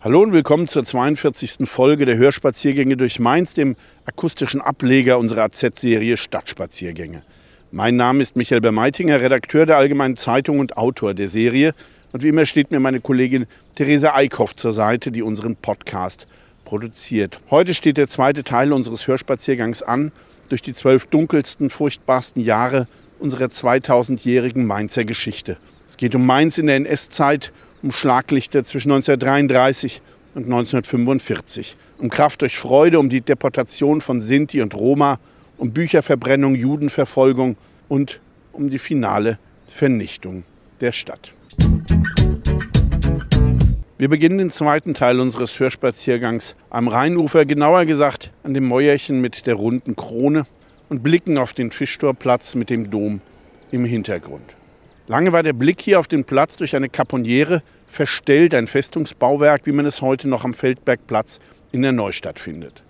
Hallo und willkommen zur 42. Folge der Hörspaziergänge durch Mainz, dem akustischen Ableger unserer AZ-Serie Stadtspaziergänge. Mein Name ist Michael Bermeitinger, Redakteur der Allgemeinen Zeitung und Autor der Serie. Und wie immer steht mir meine Kollegin Theresa Eickhoff zur Seite, die unseren Podcast produziert. Heute steht der zweite Teil unseres Hörspaziergangs an, durch die zwölf dunkelsten, furchtbarsten Jahre unserer 2000-jährigen Mainzer Geschichte. Es geht um Mainz in der NS-Zeit, um Schlaglichter zwischen 1933 und 1945, um Kraft durch Freude, um die Deportation von Sinti und Roma, um Bücherverbrennung, Judenverfolgung und um die finale Vernichtung der Stadt. Wir beginnen den zweiten Teil unseres Hörspaziergangs am Rheinufer, genauer gesagt an dem Mäuerchen mit der runden Krone und blicken auf den Fischtorplatz mit dem Dom im Hintergrund. Lange war der Blick hier auf den Platz durch eine Kaponiere verstellt, ein Festungsbauwerk, wie man es heute noch am Feldbergplatz in der Neustadt findet.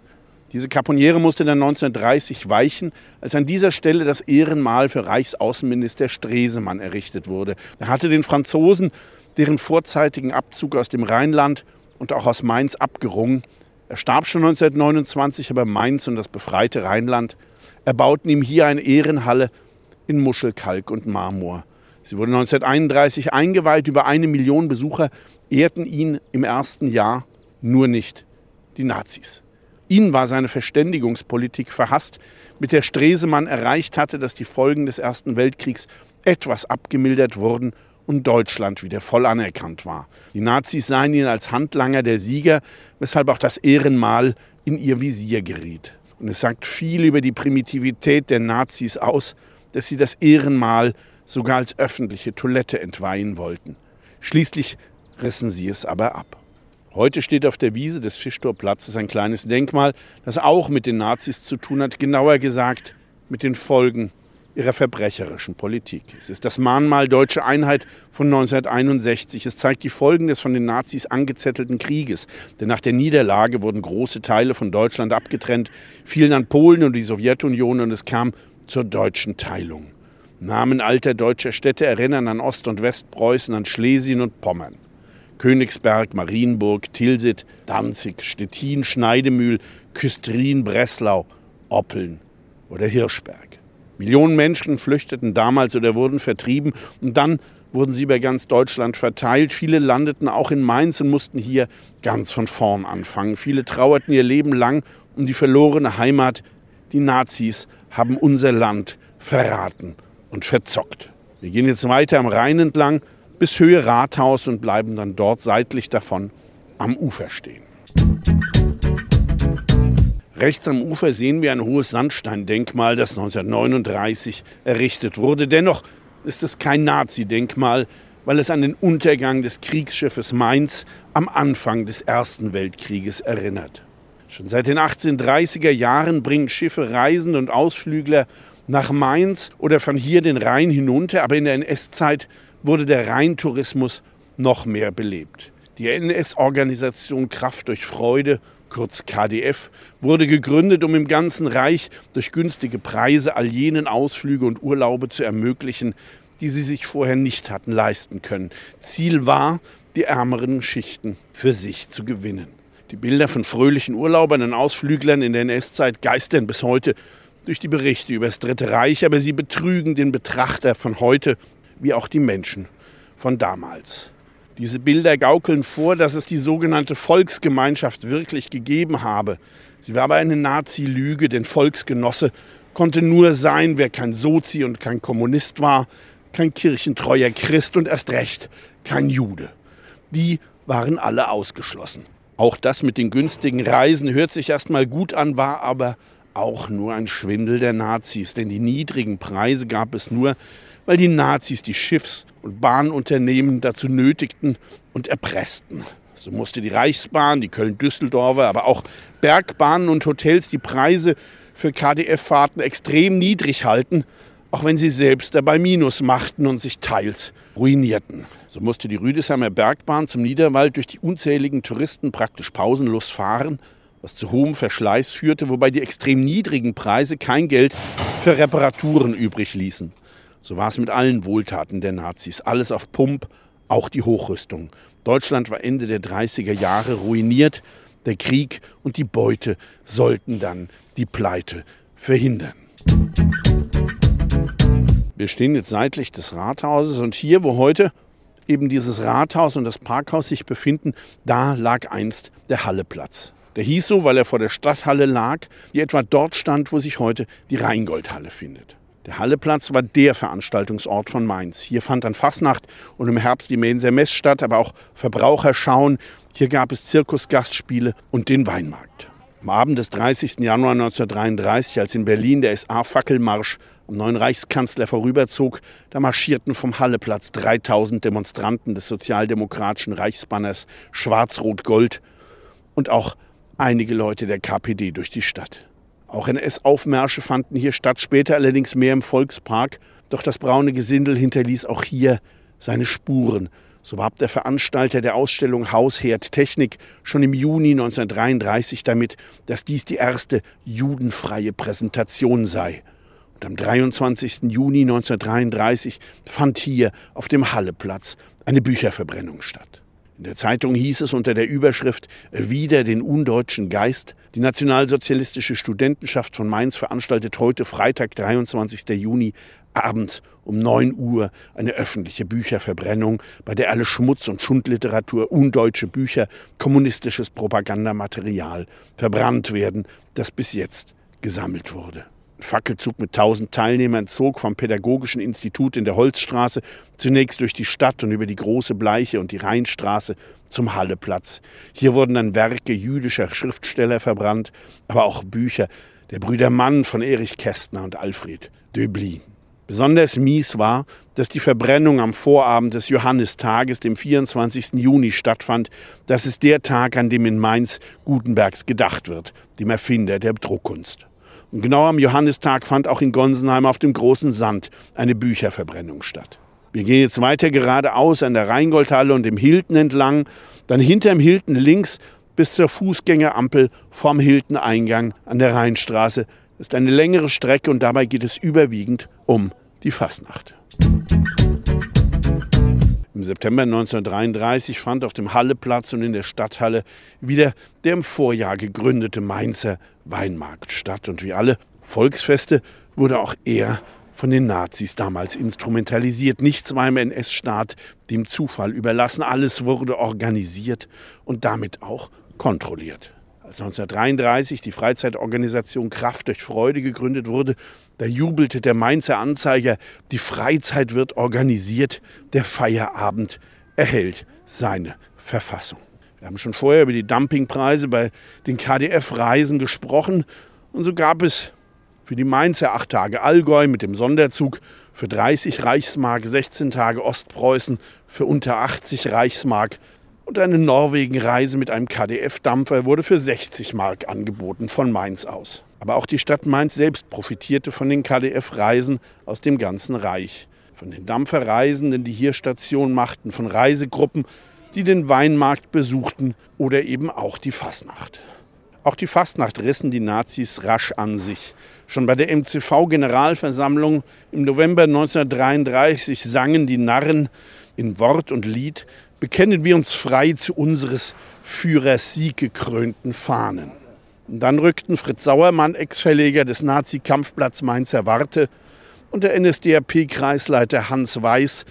Diese Kaponiere musste dann 1930 weichen, als an dieser Stelle das Ehrenmal für Reichsaußenminister Stresemann errichtet wurde. Er hatte den Franzosen deren vorzeitigen Abzug aus dem Rheinland und auch aus Mainz abgerungen. Er starb schon 1929, aber Mainz und das befreite Rheinland erbauten ihm hier eine Ehrenhalle in Muschelkalk und Marmor. Sie wurde 1931 eingeweiht. Über eine Million Besucher ehrten ihn im ersten Jahr nur nicht die Nazis. Ihnen war seine Verständigungspolitik verhasst, mit der Stresemann erreicht hatte, dass die Folgen des Ersten Weltkriegs etwas abgemildert wurden und Deutschland wieder voll anerkannt war. Die Nazis sahen ihn als Handlanger der Sieger, weshalb auch das Ehrenmal in ihr Visier geriet. Und es sagt viel über die Primitivität der Nazis aus, dass sie das Ehrenmal sogar als öffentliche Toilette entweihen wollten. Schließlich rissen sie es aber ab. Heute steht auf der Wiese des Fischtorplatzes ein kleines Denkmal, das auch mit den Nazis zu tun hat, genauer gesagt mit den Folgen ihrer verbrecherischen Politik. Es ist das Mahnmal Deutsche Einheit von 1961. Es zeigt die Folgen des von den Nazis angezettelten Krieges. Denn nach der Niederlage wurden große Teile von Deutschland abgetrennt, fielen an Polen und die Sowjetunion und es kam zur deutschen Teilung. Namen alter deutscher Städte erinnern an Ost- und Westpreußen, an Schlesien und Pommern. Königsberg, Marienburg, Tilsit, Danzig, Stettin, Schneidemühl, Küstrin, Breslau, Oppeln oder Hirschberg. Millionen Menschen flüchteten damals oder wurden vertrieben und dann wurden sie über ganz Deutschland verteilt. Viele landeten auch in Mainz und mussten hier ganz von vorn anfangen. Viele trauerten ihr Leben lang um die verlorene Heimat. Die Nazis haben unser Land verraten und verzockt. Wir gehen jetzt weiter am Rhein entlang bis Höhe Rathaus und bleiben dann dort seitlich davon am Ufer stehen. Rechts am Ufer sehen wir ein hohes Sandsteindenkmal, das 1939 errichtet wurde. Dennoch ist es kein Nazi-Denkmal, weil es an den Untergang des Kriegsschiffes Mainz am Anfang des Ersten Weltkrieges erinnert. Schon seit den 1830er Jahren bringen Schiffe Reisende und Ausflügler nach Mainz oder von hier den Rhein hinunter, aber in der NS-Zeit wurde der Rheintourismus noch mehr belebt. Die NS-Organisation Kraft durch Freude, kurz KDF, wurde gegründet, um im ganzen Reich durch günstige Preise all jenen Ausflüge und Urlaube zu ermöglichen, die sie sich vorher nicht hatten leisten können. Ziel war, die ärmeren Schichten für sich zu gewinnen. Die Bilder von fröhlichen Urlaubern und Ausflüglern in der NS-Zeit geistern bis heute durch die Berichte über das Dritte Reich, aber sie betrügen den Betrachter von heute wie auch die Menschen von damals. Diese Bilder gaukeln vor, dass es die sogenannte Volksgemeinschaft wirklich gegeben habe. Sie war aber eine Nazi-Lüge, denn Volksgenosse konnte nur sein, wer kein Sozi und kein Kommunist war, kein kirchentreuer Christ und erst recht kein Jude. Die waren alle ausgeschlossen. Auch das mit den günstigen Reisen hört sich erstmal gut an, war aber auch nur ein Schwindel der Nazis, denn die niedrigen Preise gab es nur, weil die Nazis die Schiffs- und Bahnunternehmen dazu nötigten und erpressten. So musste die Reichsbahn, die Köln-Düsseldorfer, aber auch Bergbahnen und Hotels die Preise für KDF-Fahrten extrem niedrig halten, auch wenn sie selbst dabei Minus machten und sich teils ruinierten. So musste die Rüdesheimer Bergbahn zum Niederwald durch die unzähligen Touristen praktisch pausenlos fahren, was zu hohem Verschleiß führte, wobei die extrem niedrigen Preise kein Geld für Reparaturen übrig ließen. So war es mit allen Wohltaten der Nazis, alles auf Pump, auch die Hochrüstung. Deutschland war Ende der 30er Jahre ruiniert, der Krieg und die Beute sollten dann die Pleite verhindern. Wir stehen jetzt seitlich des Rathauses und hier, wo heute eben dieses Rathaus und das Parkhaus sich befinden, da lag einst der Halleplatz. Der hieß so, weil er vor der Stadthalle lag, die etwa dort stand, wo sich heute die Rheingoldhalle findet. Der Halleplatz war der Veranstaltungsort von Mainz. Hier fand dann Fasnacht und im Herbst die Mainzer Mess statt, aber auch Verbraucherschauen. Hier gab es Zirkusgastspiele und den Weinmarkt. Am Abend des 30. Januar 1933, als in Berlin der SA-Fackelmarsch am neuen Reichskanzler vorüberzog, da marschierten vom Halleplatz 3000 Demonstranten des sozialdemokratischen Reichsbanners Schwarz-Rot-Gold und auch einige Leute der KPD durch die Stadt. Auch NS-Aufmärsche fanden hier statt, später allerdings mehr im Volkspark. Doch das braune Gesindel hinterließ auch hier seine Spuren. So warb der Veranstalter der Ausstellung Hausherd Technik schon im Juni 1933 damit, dass dies die erste judenfreie Präsentation sei. Und am 23. Juni 1933 fand hier auf dem Halleplatz eine Bücherverbrennung statt. In der Zeitung hieß es unter der Überschrift Wieder den undeutschen Geist, die nationalsozialistische Studentenschaft von Mainz veranstaltet heute Freitag, 23. Juni, abends um 9 Uhr eine öffentliche Bücherverbrennung, bei der alle Schmutz- und Schundliteratur, undeutsche Bücher, kommunistisches Propagandamaterial verbrannt werden, das bis jetzt gesammelt wurde. Fackelzug mit tausend Teilnehmern zog vom Pädagogischen Institut in der Holzstraße zunächst durch die Stadt und über die Große Bleiche und die Rheinstraße zum Halleplatz. Hier wurden dann Werke jüdischer Schriftsteller verbrannt, aber auch Bücher der Brüder Mann von Erich Kästner und Alfred Döblin. Besonders mies war, dass die Verbrennung am Vorabend des Johannistages, dem 24. Juni, stattfand. Das ist der Tag, an dem in Mainz Gutenbergs gedacht wird, dem Erfinder der Druckkunst. Genau am Johannistag fand auch in Gonsenheim auf dem großen Sand eine Bücherverbrennung statt. Wir gehen jetzt weiter geradeaus an der Rheingoldhalle und dem Hilton entlang, dann hinterm Hilton links bis zur Fußgängerampel vorm Hilton-Eingang an der Rheinstraße. Das ist eine längere Strecke und dabei geht es überwiegend um die Fasnacht. Im September 1933 fand auf dem Halleplatz und in der Stadthalle wieder der im Vorjahr gegründete Mainzer Weinmarkt statt. Und wie alle Volksfeste wurde auch er von den Nazis damals instrumentalisiert. Nichts war im NS-Staat dem Zufall überlassen. Alles wurde organisiert und damit auch kontrolliert. Als 1933 die Freizeitorganisation Kraft durch Freude gegründet wurde, da jubelte der Mainzer Anzeiger, die Freizeit wird organisiert, der Feierabend erhält seine Verfassung. Wir haben schon vorher über die Dumpingpreise bei den KDF-Reisen gesprochen und so gab es für die Mainzer acht Tage Allgäu mit dem Sonderzug für 30 Reichsmark, 16 Tage Ostpreußen für unter 80 Reichsmark und eine Norwegen-Reise mit einem KDF-Dampfer wurde für 60 Mark angeboten von Mainz aus. Aber auch die Stadt Mainz selbst profitierte von den KDF-Reisen aus dem ganzen Reich. Von den Dampferreisenden, die hier Station machten, von Reisegruppen, die den Weinmarkt besuchten oder eben auch die Fasnacht. Auch die Fastnacht rissen die Nazis rasch an sich. Schon bei der MCV-Generalversammlung im November 1933 sangen die Narren in Wort und Lied, bekennen wir uns frei zu unseres Führers sieggekrönten Fahnen. Und dann rückten Fritz Sauermann, Ex-Verleger des Nazi-Kampfplatz Mainzer Warte, und der NSDAP-Kreisleiter Hans Weiß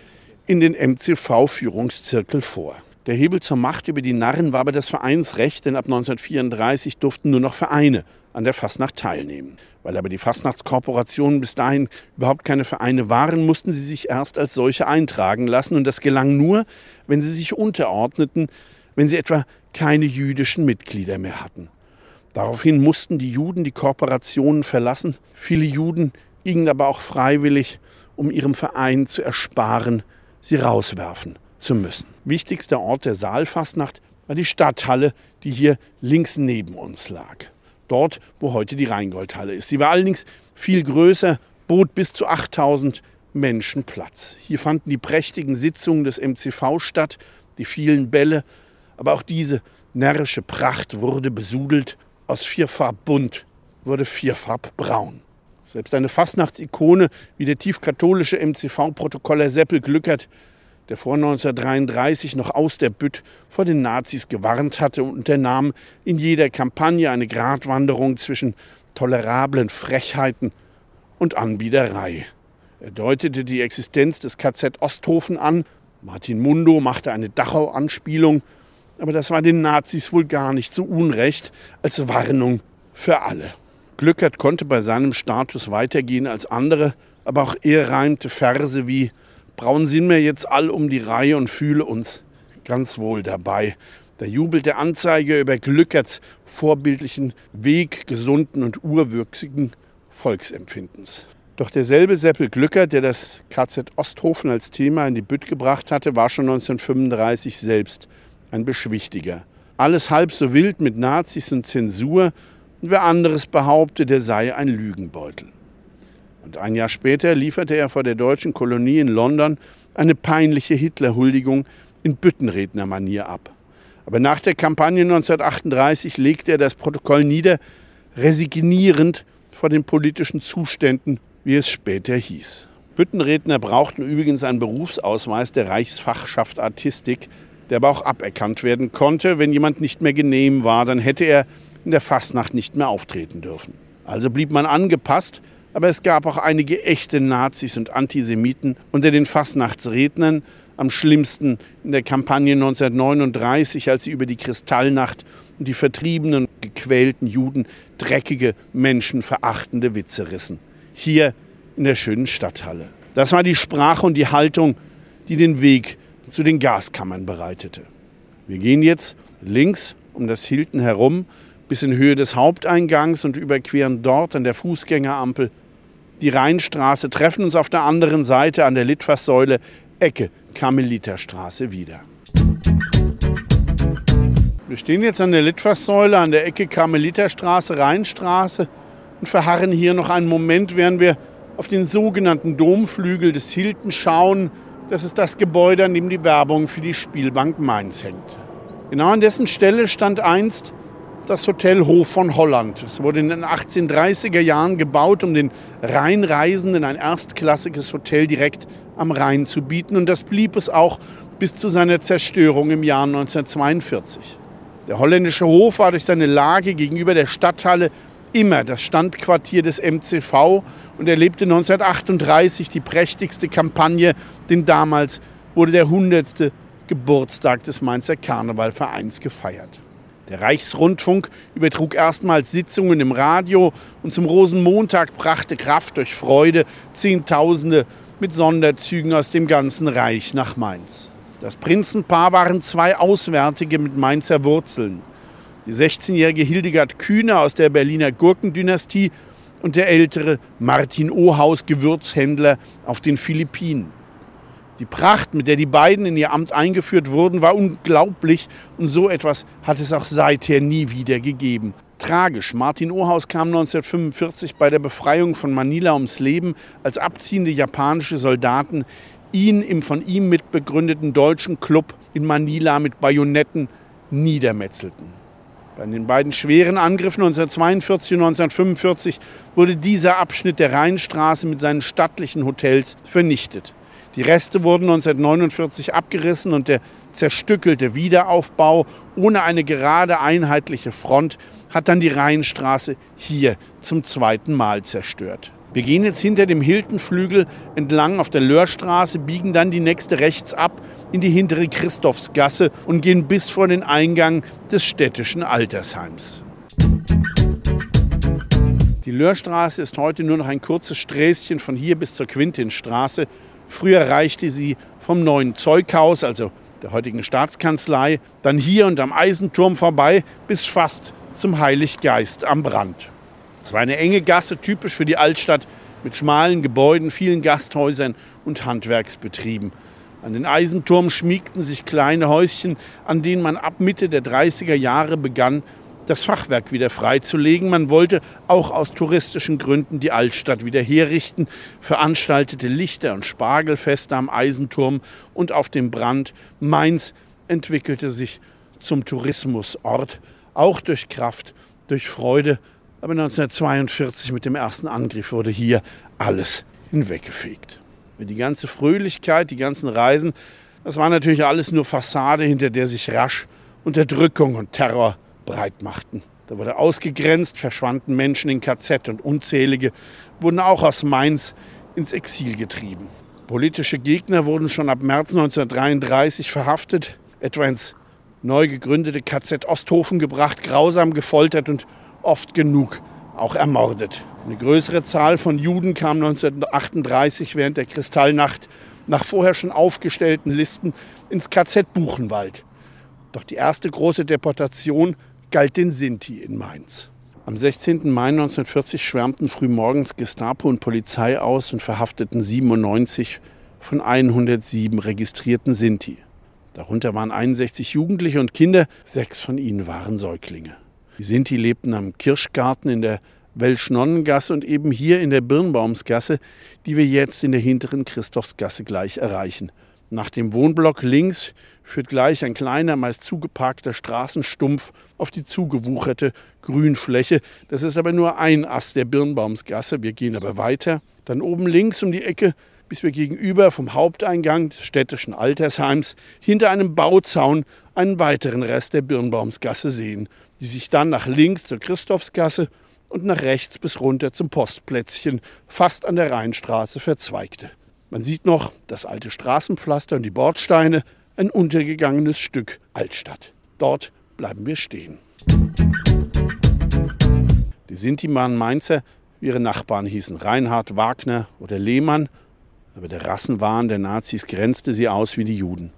in den MCV-Führungszirkel vor. Der Hebel zur Macht über die Narren war aber das Vereinsrecht, denn ab 1934 durften nur noch Vereine an der Fastnacht teilnehmen. Weil aber die Fastnachtskorporationen bis dahin überhaupt keine Vereine waren, mussten sie sich erst als solche eintragen lassen. Und das gelang nur, wenn sie sich unterordneten, wenn sie etwa keine jüdischen Mitglieder mehr hatten. Daraufhin mussten die Juden die Kooperationen verlassen. Viele Juden gingen aber auch freiwillig um ihrem Verein zu ersparen, sie rauswerfen zu müssen. Wichtigster Ort der Saalfastnacht war die Stadthalle, die hier links neben uns lag. Dort, wo heute die Rheingoldhalle ist. Sie war allerdings viel größer, bot bis zu 8000 Menschen Platz. Hier fanden die prächtigen Sitzungen des MCV statt, die vielen Bälle, aber auch diese närrische Pracht wurde besudelt, aus vierfarb bunt wurde vierfarb braun. Selbst eine Fastnachtsikone wie der tiefkatholische MCV-Protokoller Seppel Glückert, der vor 1933 noch aus der Bütt vor den Nazis gewarnt hatte und unternahm in jeder Kampagne eine Gratwanderung zwischen tolerablen Frechheiten und Anbiederei. Er deutete die Existenz des KZ Osthofen an. Martin Mundo machte eine Dachau-Anspielung. Aber das war den Nazis wohl gar nicht so unrecht als Warnung für alle. Glückert konnte bei seinem Status weitergehen als andere, aber auch er reimte Verse wie Braun sind wir jetzt all um die Reihe und fühle uns ganz wohl dabei. Der Jubel der Anzeige über Glückerts vorbildlichen Weg gesunden und urwürzigen Volksempfindens. Doch derselbe Seppel Glückert, der das KZ Osthofen als Thema in die Bütt gebracht hatte, war schon 1935 selbst ein Beschwichtiger. Alles halb so wild mit Nazis und Zensur und wer anderes behauptet, der sei ein Lügenbeutel. Und ein Jahr später lieferte er vor der deutschen Kolonie in London eine peinliche Hitlerhuldigung in Büttenrednermanier ab. Aber nach der Kampagne 1938 legte er das Protokoll nieder, resignierend vor den politischen Zuständen, wie es später hieß. Büttenredner brauchten übrigens einen Berufsausweis der Reichsfachschaft Artistik, der aber auch aberkannt werden konnte. Wenn jemand nicht mehr genehm war, dann hätte er in der Fastnacht nicht mehr auftreten dürfen. Also blieb man angepasst, aber es gab auch einige echte Nazis und Antisemiten unter den Fastnachtsrednern, am schlimmsten in der Kampagne 1939, als sie über die Kristallnacht und die vertriebenen, gequälten Juden dreckige, menschenverachtende Witze rissen. Hier in der schönen Stadthalle. Das war die Sprache und die Haltung, die den Weg zu den Gaskammern bereitete. Wir gehen jetzt links um das Hilton herum bis in Höhe des Haupteingangs und überqueren dort an der Fußgängerampel die Rheinstraße, treffen uns auf der anderen Seite an der Litfaßsäule Ecke Karmeliterstraße wieder. Wir stehen jetzt an der Litfaßsäule an der Ecke Karmeliterstraße, Rheinstraße und verharren hier noch einen Moment, während wir auf den sogenannten Domflügel des Hilton schauen. Das ist das Gebäude, an dem die Werbung für die Spielbank Mainz hängt. Genau an dessen Stelle stand einst das Hotel Hof von Holland. Es wurde in den 1830er Jahren gebaut, um den Rheinreisenden ein erstklassiges Hotel direkt am Rhein zu bieten. Und das blieb es auch bis zu seiner Zerstörung im Jahr 1942. Der holländische Hof war durch seine Lage gegenüber der Stadthalle immer das Standquartier des MCV und erlebte 1938 die prächtigste Kampagne, denn damals wurde der 100. Geburtstag des Mainzer Karnevalvereins gefeiert. Der Reichsrundfunk übertrug erstmals Sitzungen im Radio und zum Rosenmontag brachte Kraft durch Freude Zehntausende mit Sonderzügen aus dem ganzen Reich nach Mainz. Das Prinzenpaar waren zwei Auswärtige mit Mainzer Wurzeln. Die 16-jährige Hildegard Kühne aus der Berliner Gurkendynastie und der ältere Martin Ohaus, Gewürzhändler auf den Philippinen. Die Pracht, mit der die beiden in ihr Amt eingeführt wurden, war unglaublich und so etwas hat es auch seither nie wieder gegeben. Tragisch. Martin Ohaus kam 1945 bei der Befreiung von Manila ums Leben, als abziehende japanische Soldaten ihn im von ihm mitbegründeten deutschen Club in Manila mit Bajonetten niedermetzelten. Bei den beiden schweren Angriffen 1942 und 1945 wurde dieser Abschnitt der Rheinstraße mit seinen stattlichen Hotels vernichtet. Die Reste wurden 1949 abgerissen und der zerstückelte Wiederaufbau ohne eine gerade einheitliche Front hat dann die Rheinstraße hier zum zweiten Mal zerstört. Wir gehen jetzt hinter dem Hiltonflügel entlang auf der Löhrstraße, biegen dann die nächste rechts ab in die hintere Christophsgasse und gehen bis vor den Eingang des städtischen Altersheims. Die Löhrstraße ist heute nur noch ein kurzes Sträßchen von hier bis zur Quintinstraße Früher reichte sie vom neuen Zeughaus, also der heutigen Staatskanzlei, dann hier und am Eisenturm vorbei bis fast zum Heiliggeist am Brand. Es war eine enge Gasse, typisch für die Altstadt, mit schmalen Gebäuden, vielen Gasthäusern und Handwerksbetrieben. An den Eisenturm schmiegten sich kleine Häuschen, an denen man ab Mitte der 30er Jahre begann, das Fachwerk wieder freizulegen. Man wollte auch aus touristischen Gründen die Altstadt wieder herrichten, veranstaltete Lichter- und Spargelfeste am Eisenturm und auf dem Brand. Mainz entwickelte sich zum Tourismusort, auch durch Kraft, durch Freude. Aber 1942 mit dem ersten Angriff wurde hier alles hinweggefegt. Die ganze Fröhlichkeit, die ganzen Reisen, das war natürlich alles nur Fassade, hinter der sich rasch Unterdrückung und Terror breit machten. Da wurde ausgegrenzt, verschwanden Menschen in KZ und unzählige wurden auch aus Mainz ins Exil getrieben. Politische Gegner wurden schon ab März 1933 verhaftet, etwa ins neu gegründete KZ Osthofen gebracht, grausam gefoltert und oft genug auch ermordet. Eine größere Zahl von Juden kam 1938 während der Kristallnacht nach vorher schon aufgestellten Listen ins KZ Buchenwald. Doch die erste große Deportation galt den Sinti in Mainz. Am 16. Mai 1940 schwärmten frühmorgens Gestapo und Polizei aus und verhafteten 97 von 107 registrierten Sinti. Darunter waren 61 Jugendliche und Kinder, sechs von ihnen waren Säuglinge. Die Sinti lebten am Kirschgarten in der Welschnonnengasse und eben hier in der Birnbaumsgasse, die wir jetzt in der hinteren Christophsgasse gleich erreichen. Nach dem Wohnblock links führt gleich ein kleiner, meist zugeparkter Straßenstumpf auf die zugewucherte Grünfläche. Das ist aber nur ein Ast der Birnbaumsgasse. Wir gehen aber weiter. Dann oben links um die Ecke, bis wir gegenüber vom Haupteingang des städtischen Altersheims hinter einem Bauzaun einen weiteren Rest der Birnbaumsgasse sehen, die sich dann nach links zur Christophsgasse und nach rechts bis runter zum Postplätzchen fast an der Rheinstraße verzweigte. Man sieht noch das alte Straßenpflaster und die Bordsteine, ein untergegangenes Stück Altstadt. Dort bleiben wir stehen. Die Sinti waren Mainzer, ihre Nachbarn hießen Reinhard, Wagner oder Lehmann, aber der Rassenwahn der Nazis grenzte sie aus wie die Juden.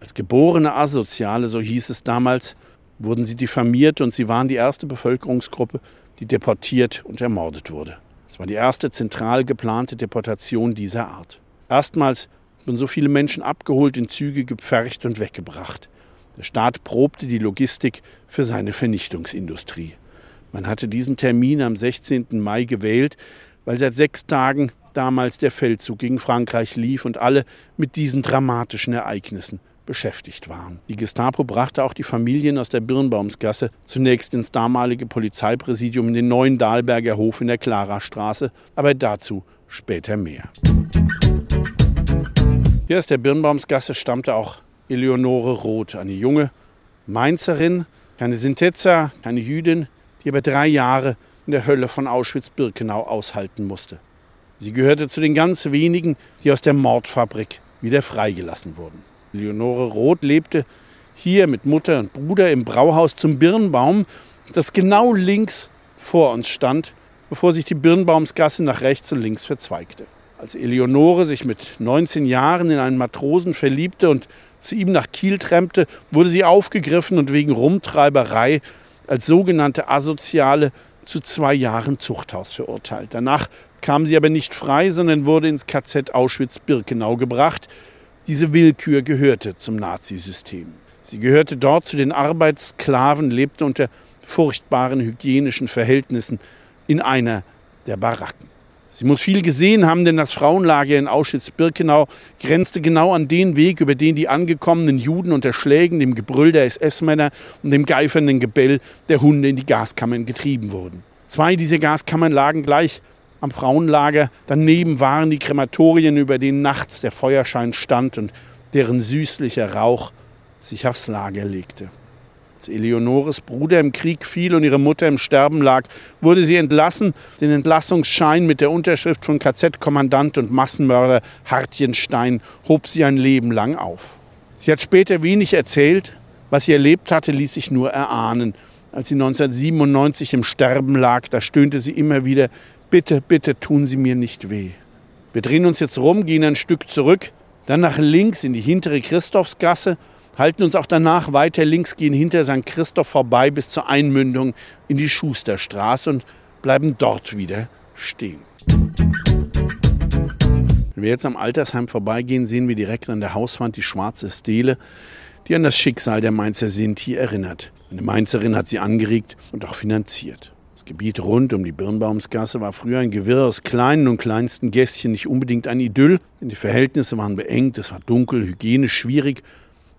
Als geborene Asoziale, so hieß es damals, wurden sie diffamiert und sie waren die erste Bevölkerungsgruppe, die deportiert und ermordet wurde. Es war die erste zentral geplante Deportation dieser Art. Erstmals wurden so viele Menschen abgeholt, in Züge gepfercht und weggebracht. Der Staat probte die Logistik für seine Vernichtungsindustrie. Man hatte diesen Termin am 16. Mai gewählt, weil seit sechs Tagen damals der Feldzug gegen Frankreich lief und alle mit diesen dramatischen Ereignissen beschäftigt waren. Die Gestapo brachte auch die Familien aus der Birnbaumsgasse zunächst ins damalige Polizeipräsidium in den neuen Dahlberger Hof in der Klarastraße, aber dazu später mehr. Hier aus der Birnbaumsgasse stammte auch Eleonore Roth, eine junge Mainzerin, keine Sintetzer, keine Jüdin, die aber drei Jahre in der Hölle von Auschwitz-Birkenau aushalten musste. Sie gehörte zu den ganz wenigen, die aus der Mordfabrik wieder freigelassen wurden. Leonore Roth lebte hier mit Mutter und Bruder im Brauhaus zum Birnbaum, das genau links vor uns stand, bevor sich die Birnbaumsgasse nach rechts und links verzweigte. Als Eleonore sich mit 19 Jahren in einen Matrosen verliebte und zu ihm nach Kiel trempte, wurde sie aufgegriffen und wegen Rumtreiberei als sogenannte Asoziale zu zwei Jahren Zuchthaus verurteilt. Danach kam sie aber nicht frei, sondern wurde ins KZ Auschwitz-Birkenau gebracht, diese Willkür gehörte zum Nazisystem. Sie gehörte dort zu den Arbeitssklaven, lebte unter furchtbaren hygienischen Verhältnissen in einer der Baracken. Sie muss viel gesehen haben, denn das Frauenlager in Auschwitz-Birkenau grenzte genau an den Weg, über den die angekommenen Juden unter Schlägen, dem Gebrüll der SS-Männer und dem geifernden Gebell der Hunde in die Gaskammern getrieben wurden. Zwei dieser Gaskammern lagen gleich am Frauenlager. Daneben waren die Krematorien, über denen nachts der Feuerschein stand und deren süßlicher Rauch sich aufs Lager legte. Als Eleonores Bruder im Krieg fiel und ihre Mutter im Sterben lag, wurde sie entlassen. Den Entlassungsschein mit der Unterschrift von KZ-Kommandant und Massenmörder Hartjenstein hob sie ein Leben lang auf. Sie hat später wenig erzählt. Was sie erlebt hatte, ließ sich nur erahnen. Als sie 1997 im Sterben lag, da stöhnte sie immer wieder, bitte, bitte tun Sie mir nicht weh. Wir drehen uns jetzt rum, gehen ein Stück zurück, dann nach links in die hintere Christophsgasse, halten uns auch danach weiter links, gehen hinter St. Christoph vorbei bis zur Einmündung in die Schusterstraße und bleiben dort wieder stehen. wir jetzt am Altersheim vorbeigehen, sehen wir direkt an der Hauswand die schwarze Stele, die an das Schicksal der Mainzer Sinti erinnert. Eine Mainzerin hat sie angeregt und auch finanziert. Gebiet rund um die Birnbaumsgasse war früher ein Gewirr aus kleinen und kleinsten Gässchen, nicht unbedingt ein Idyll, denn die Verhältnisse waren beengt, es war dunkel, hygienisch schwierig,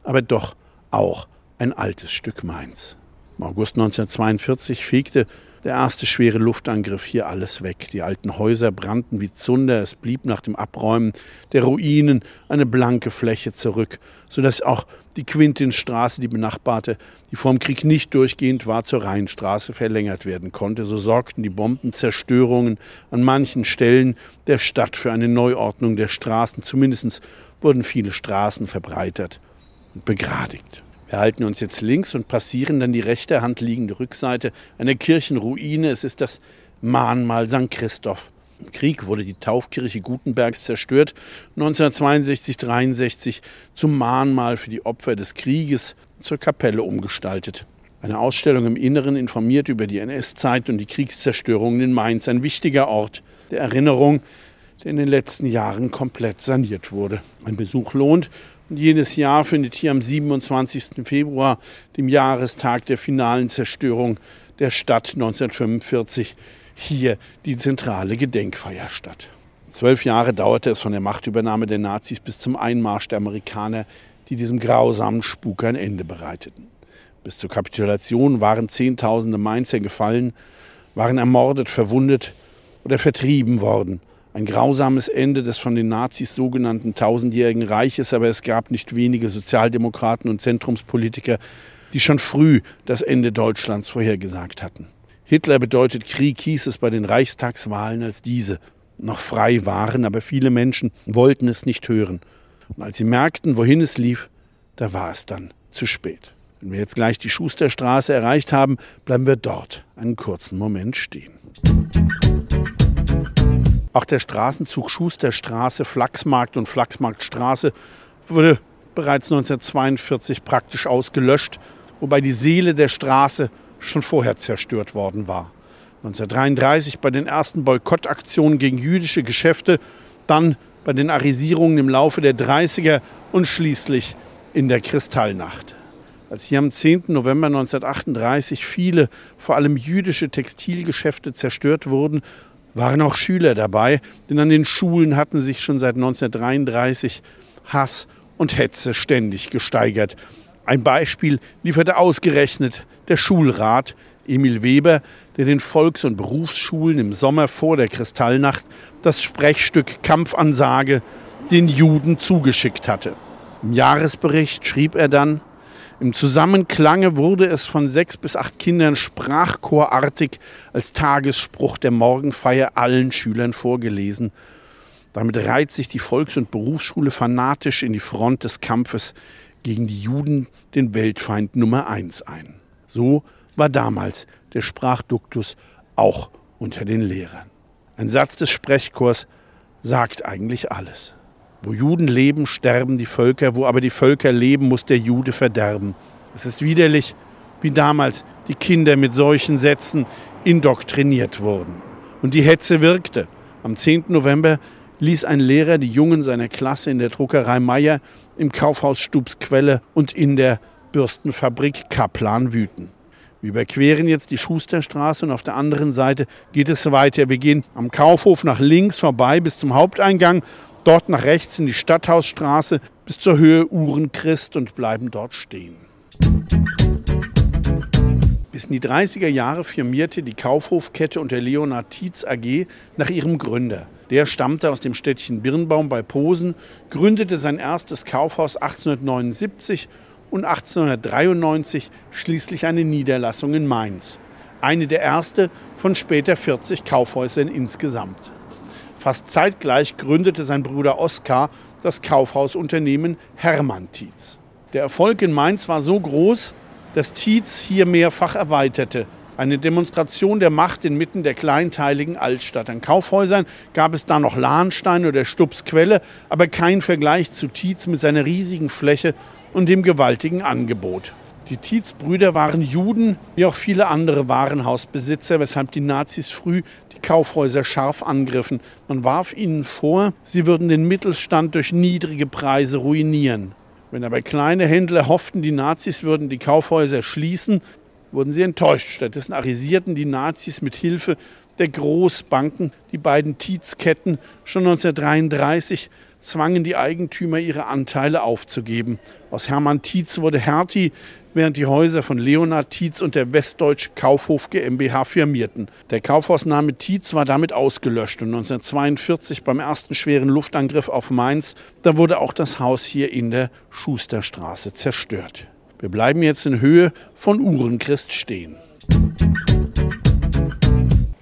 aber doch auch ein altes Stück Mainz. Im August 1942 fegte der erste schwere Luftangriff hier alles weg. Die alten Häuser brannten wie Zunder. Es blieb nach dem Abräumen der Ruinen eine blanke Fläche zurück, sodass auch die Quintinstraße, die benachbarte, die vor dem Krieg nicht durchgehend war, zur Rheinstraße verlängert werden konnte. So sorgten die Bombenzerstörungen an manchen Stellen der Stadt für eine Neuordnung der Straßen. Zumindest wurden viele Straßen verbreitert und begradigt. Wir halten uns jetzt links und passieren dann die rechte Hand liegende Rückseite einer Kirchenruine. Es ist das Mahnmal St. Christoph. Im Krieg wurde die Taufkirche Gutenbergs zerstört, 1962-63 zum Mahnmal für die Opfer des Krieges zur Kapelle umgestaltet. Eine Ausstellung im Inneren informiert über die NS-Zeit und die Kriegszerstörungen in Mainz, ein wichtiger Ort der Erinnerung, der in den letzten Jahren komplett saniert wurde. Ein Besuch lohnt und jedes Jahr findet hier am 27. Februar, dem Jahrestag der finalen Zerstörung der Stadt 1945, hier die zentrale Gedenkfeier statt. Zwölf Jahre dauerte es von der Machtübernahme der Nazis bis zum Einmarsch der Amerikaner, die diesem grausamen Spuk ein Ende bereiteten. Bis zur Kapitulation waren Zehntausende Mainzer gefallen, waren ermordet, verwundet oder vertrieben worden. Ein grausames Ende des von den Nazis sogenannten tausendjährigen Reiches, aber es gab nicht wenige Sozialdemokraten und Zentrumspolitiker, die schon früh das Ende Deutschlands vorhergesagt hatten. Hitler bedeutet Krieg, hieß es bei den Reichstagswahlen, als diese noch frei waren, aber viele Menschen wollten es nicht hören. Und als sie merkten, wohin es lief, da war es dann zu spät. Wenn wir jetzt gleich die Schusterstraße erreicht haben, bleiben wir dort einen kurzen Moment stehen. Auch der Straßenzug Schusterstraße, Flachsmarkt und Flachsmarktstraße wurde bereits 1942 praktisch ausgelöscht, wobei die Seele der Straße schon vorher zerstört worden war. 1933 bei den ersten Boykottaktionen gegen jüdische Geschäfte, dann bei den Arisierungen im Laufe der 30er und schließlich in der Kristallnacht. Als hier am 10. November 1938 viele, vor allem jüdische Textilgeschäfte zerstört wurden, waren auch Schüler dabei, denn an den Schulen hatten sich schon seit 1933 Hass und Hetze ständig gesteigert. Ein Beispiel lieferte ausgerechnet der Schulrat Emil Weber, der den Volks- und Berufsschulen im Sommer vor der Kristallnacht das Sprechstück Kampfansage den Juden zugeschickt hatte. Im Jahresbericht schrieb er dann, im Zusammenklange wurde es von sechs bis acht Kindern sprachchorartig als Tagesspruch der Morgenfeier allen Schülern vorgelesen. Damit reiht sich die Volks- und Berufsschule fanatisch in die Front des Kampfes gegen die Juden, den Weltfeind Nummer eins, ein. So war damals der Sprachduktus auch unter den Lehrern. Ein Satz des Sprechchors sagt eigentlich alles. Wo Juden leben, sterben die Völker, wo aber die Völker leben, muss der Jude verderben. Es ist widerlich, wie damals die Kinder mit solchen Sätzen indoktriniert wurden. Und die Hetze wirkte. Am 10. November ließ ein Lehrer die Jungen seiner Klasse in der Druckerei Meier, im Kaufhaus Stubsquelle und in der Bürstenfabrik Kaplan wüten. Wir überqueren jetzt die Schusterstraße und auf der anderen Seite geht es weiter. Wir gehen am Kaufhof nach links vorbei bis zum Haupteingang dort nach rechts in die Stadthausstraße bis zur Höhe Uhrenchrist und bleiben dort stehen. Bis in die 30er Jahre firmierte die Kaufhofkette unter Leonhard Tietz AG nach ihrem Gründer. Der stammte aus dem Städtchen Birnbaum bei Posen, gründete sein erstes Kaufhaus 1879 und 1893 schließlich eine Niederlassung in Mainz. Eine der erste von später 40 Kaufhäusern insgesamt. Fast zeitgleich gründete sein Bruder Oskar das Kaufhausunternehmen Hermann Tietz. Der Erfolg in Mainz war so groß, dass Tietz hier mehrfach erweiterte. Eine Demonstration der Macht inmitten der kleinteiligen Altstadt. An Kaufhäusern gab es da noch Lahnstein oder Stubsquelle, aber kein Vergleich zu Tietz mit seiner riesigen Fläche und dem gewaltigen Angebot. Die Tietz-Brüder waren Juden, wie auch viele andere Warenhausbesitzer, weshalb die Nazis früh die Kaufhäuser scharf angriffen. Man warf ihnen vor, sie würden den Mittelstand durch niedrige Preise ruinieren. Wenn aber kleine Händler hofften, die Nazis würden die Kaufhäuser schließen, wurden sie enttäuscht. Stattdessen arisierten die Nazis mit Hilfe der Großbanken die beiden Tietz-Ketten schon 1933 zwangen die Eigentümer ihre Anteile aufzugeben. Aus Hermann Tietz wurde Hertie, während die Häuser von Leonhard Tietz und der Westdeutsche Kaufhof GmbH firmierten. Der Kaufhausname Tietz war damit ausgelöscht und 1942 beim ersten schweren Luftangriff auf Mainz, da wurde auch das Haus hier in der Schusterstraße zerstört. Wir bleiben jetzt in Höhe von Uhrenchrist stehen.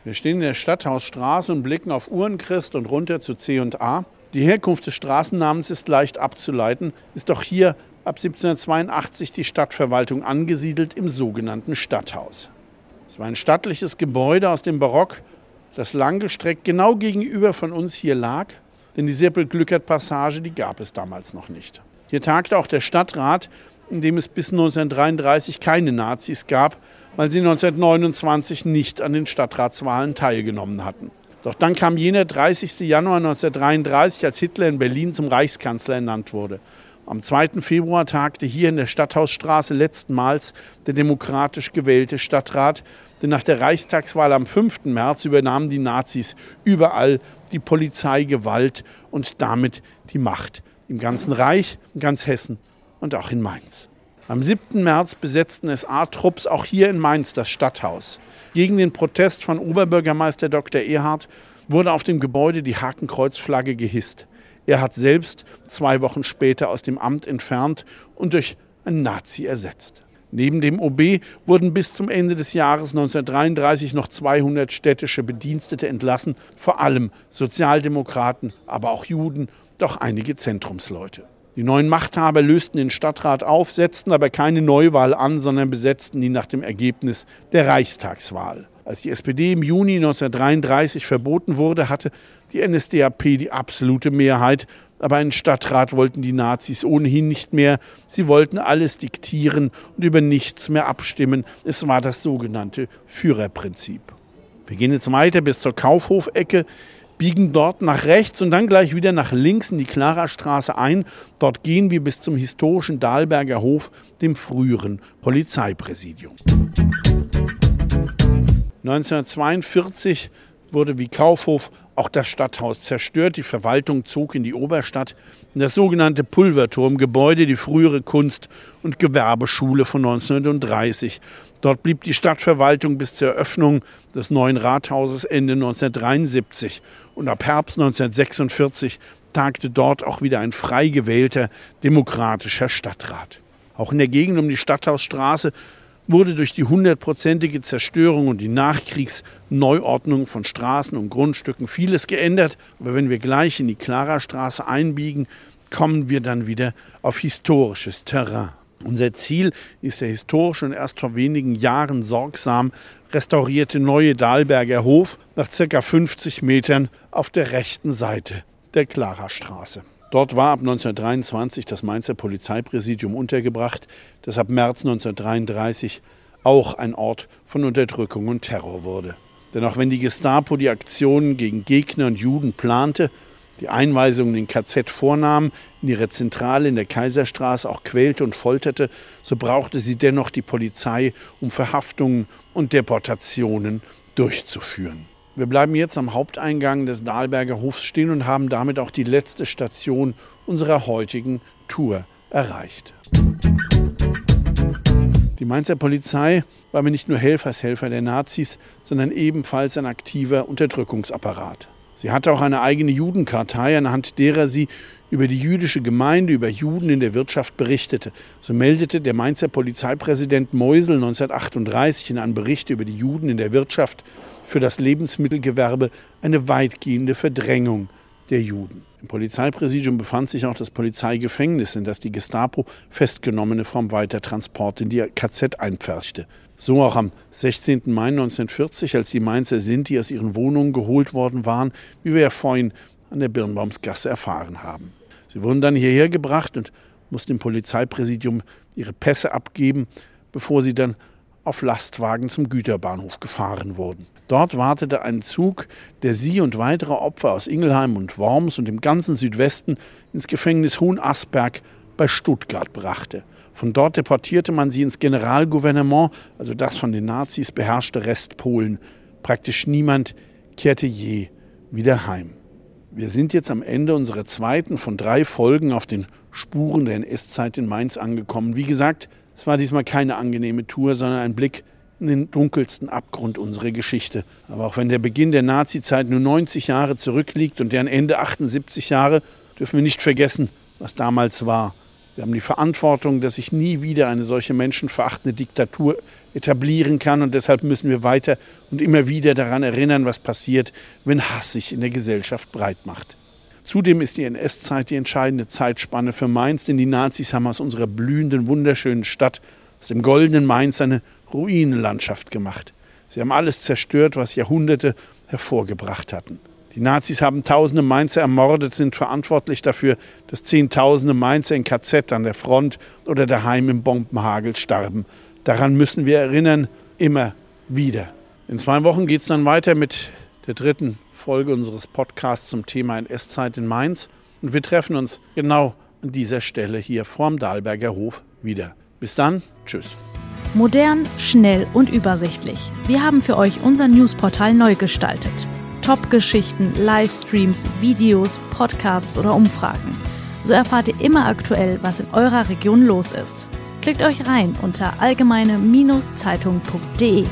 Wir stehen in der Stadthausstraße und blicken auf Uhrenchrist und runter zu C&A. Die Herkunft des Straßennamens ist leicht abzuleiten, ist doch hier ab 1782 die Stadtverwaltung angesiedelt im sogenannten Stadthaus. Es war ein stattliches Gebäude aus dem Barock, das langgestreckt genau gegenüber von uns hier lag, denn die Seppel-Glückert-Passage, die gab es damals noch nicht. Hier tagte auch der Stadtrat, in dem es bis 1933 keine Nazis gab, weil sie 1929 nicht an den Stadtratswahlen teilgenommen hatten. Doch dann kam jener 30. Januar 1933, als Hitler in Berlin zum Reichskanzler ernannt wurde. Am 2. Februar tagte hier in der Stadthausstraße letztmals der demokratisch gewählte Stadtrat, denn nach der Reichstagswahl am 5. März übernahmen die Nazis überall die Polizeigewalt und damit die Macht im ganzen Reich, in ganz Hessen und auch in Mainz. Am 7. März besetzten SA-Trupps auch hier in Mainz das Stadthaus. Gegen den Protest von Oberbürgermeister Dr. Erhard wurde auf dem Gebäude die Hakenkreuzflagge gehisst. Er hat selbst zwei Wochen später aus dem Amt entfernt und durch einen Nazi ersetzt. Neben dem OB wurden bis zum Ende des Jahres 1933 noch 200 städtische Bedienstete entlassen, vor allem Sozialdemokraten, aber auch Juden, doch einige Zentrumsleute. Die neuen Machthaber lösten den Stadtrat auf, setzten aber keine Neuwahl an, sondern besetzten ihn nach dem Ergebnis der Reichstagswahl. Als die SPD im Juni 1933 verboten wurde, hatte die NSDAP die absolute Mehrheit, aber einen Stadtrat wollten die Nazis ohnehin nicht mehr. Sie wollten alles diktieren und über nichts mehr abstimmen. Es war das sogenannte Führerprinzip. Wir gehen jetzt weiter bis zur Kaufhofecke biegen dort nach rechts und dann gleich wieder nach links in die Klarastraße ein. Dort gehen wir bis zum historischen Dahlberger Hof, dem früheren Polizeipräsidium. 1942 wurde wie Kaufhof auch das Stadthaus zerstört. Die Verwaltung zog in die Oberstadt in das sogenannte Pulverturmgebäude, die frühere Kunst- und Gewerbeschule von 1930. Dort blieb die Stadtverwaltung bis zur Eröffnung des neuen Rathauses Ende 1973. Und ab Herbst 1946 tagte dort auch wieder ein frei gewählter demokratischer Stadtrat. Auch in der Gegend um die Stadthausstraße wurde durch die hundertprozentige Zerstörung und die Nachkriegsneuordnung von Straßen und Grundstücken vieles geändert. Aber wenn wir gleich in die Klarastraße einbiegen, kommen wir dann wieder auf historisches Terrain. Unser Ziel ist der historische und erst vor wenigen Jahren sorgsam restaurierte neue Dahlberger Hof nach circa 50 Metern auf der rechten Seite der Klarastraße. Dort war ab 1923 das Mainzer Polizeipräsidium untergebracht, das ab März 1933 auch ein Ort von Unterdrückung und Terror wurde. Denn auch wenn die Gestapo die Aktionen gegen Gegner und Juden plante, die Einweisung in KZ vornahm, in ihre Zentrale in der Kaiserstraße auch quälte und folterte, so brauchte sie dennoch die Polizei, um Verhaftungen und Deportationen durchzuführen. Wir bleiben jetzt am Haupteingang des Dahlberger Hofs stehen und haben damit auch die letzte Station unserer heutigen Tour erreicht. Die Mainzer Polizei war mir nicht nur Helfershelfer der Nazis, sondern ebenfalls ein aktiver Unterdrückungsapparat. Sie hatte auch eine eigene Judenkartei, anhand derer sie über die jüdische Gemeinde, über Juden in der Wirtschaft berichtete. So meldete der Mainzer Polizeipräsident Meusel 1938 in einem Bericht über die Juden in der Wirtschaft für das Lebensmittelgewerbe eine weitgehende Verdrängung der Juden. Im Polizeipräsidium befand sich auch das Polizeigefängnis, in das die Gestapo Festgenommene vom Weitertransport in die KZ einpferchte. So auch am 16. Mai 1940, als die Mainzer Sinti aus ihren Wohnungen geholt worden waren, wie wir ja vorhin an der Birnbaumsgasse erfahren haben. Sie wurden dann hierher gebracht und mussten im Polizeipräsidium ihre Pässe abgeben, bevor sie dann auf Lastwagen zum Güterbahnhof gefahren wurden. Dort wartete ein Zug, der sie und weitere Opfer aus Ingelheim und Worms und dem ganzen Südwesten ins Gefängnis Hohenasperg bei Stuttgart brachte. Von dort deportierte man sie ins Generalgouvernement, also das von den Nazis beherrschte Restpolen. Praktisch niemand kehrte je wieder heim. Wir sind jetzt am Ende unserer zweiten von drei Folgen auf den Spuren der NS-Zeit in Mainz angekommen. Wie gesagt, es war diesmal keine angenehme Tour, sondern ein Blick in den dunkelsten Abgrund unserer Geschichte. Aber auch wenn der Beginn der Nazizeit nur 90 Jahre zurückliegt und deren Ende 78 Jahre, dürfen wir nicht vergessen, was damals war. Wir haben die Verantwortung, dass sich nie wieder eine solche menschenverachtende Diktatur etablieren kann. Und deshalb müssen wir weiter und immer wieder daran erinnern, was passiert, wenn Hass sich in der Gesellschaft breit macht. Zudem ist die NS-Zeit die entscheidende Zeitspanne für Mainz, denn die Nazis haben aus unserer blühenden, wunderschönen Stadt, aus dem goldenen Mainz, eine Ruinenlandschaft gemacht. Sie haben alles zerstört, was Jahrhunderte hervorgebracht hatten. Die Nazis haben tausende Mainzer ermordet, sind verantwortlich dafür, dass zehntausende Mainzer in KZ an der Front oder daheim im Bombenhagel starben. Daran müssen wir erinnern, immer wieder. In zwei Wochen geht es dann weiter mit der dritten Folge unseres Podcasts zum Thema NS-Zeit in Mainz. Und wir treffen uns genau an dieser Stelle hier vorm Dahlberger Hof wieder. Bis dann, tschüss. Modern, schnell und übersichtlich. Wir haben für euch unser Newsportal neu gestaltet. Top-Geschichten, Livestreams, Videos, Podcasts oder Umfragen. So erfahrt ihr immer aktuell, was in eurer Region los ist. Klickt euch rein unter allgemeine-zeitung.de.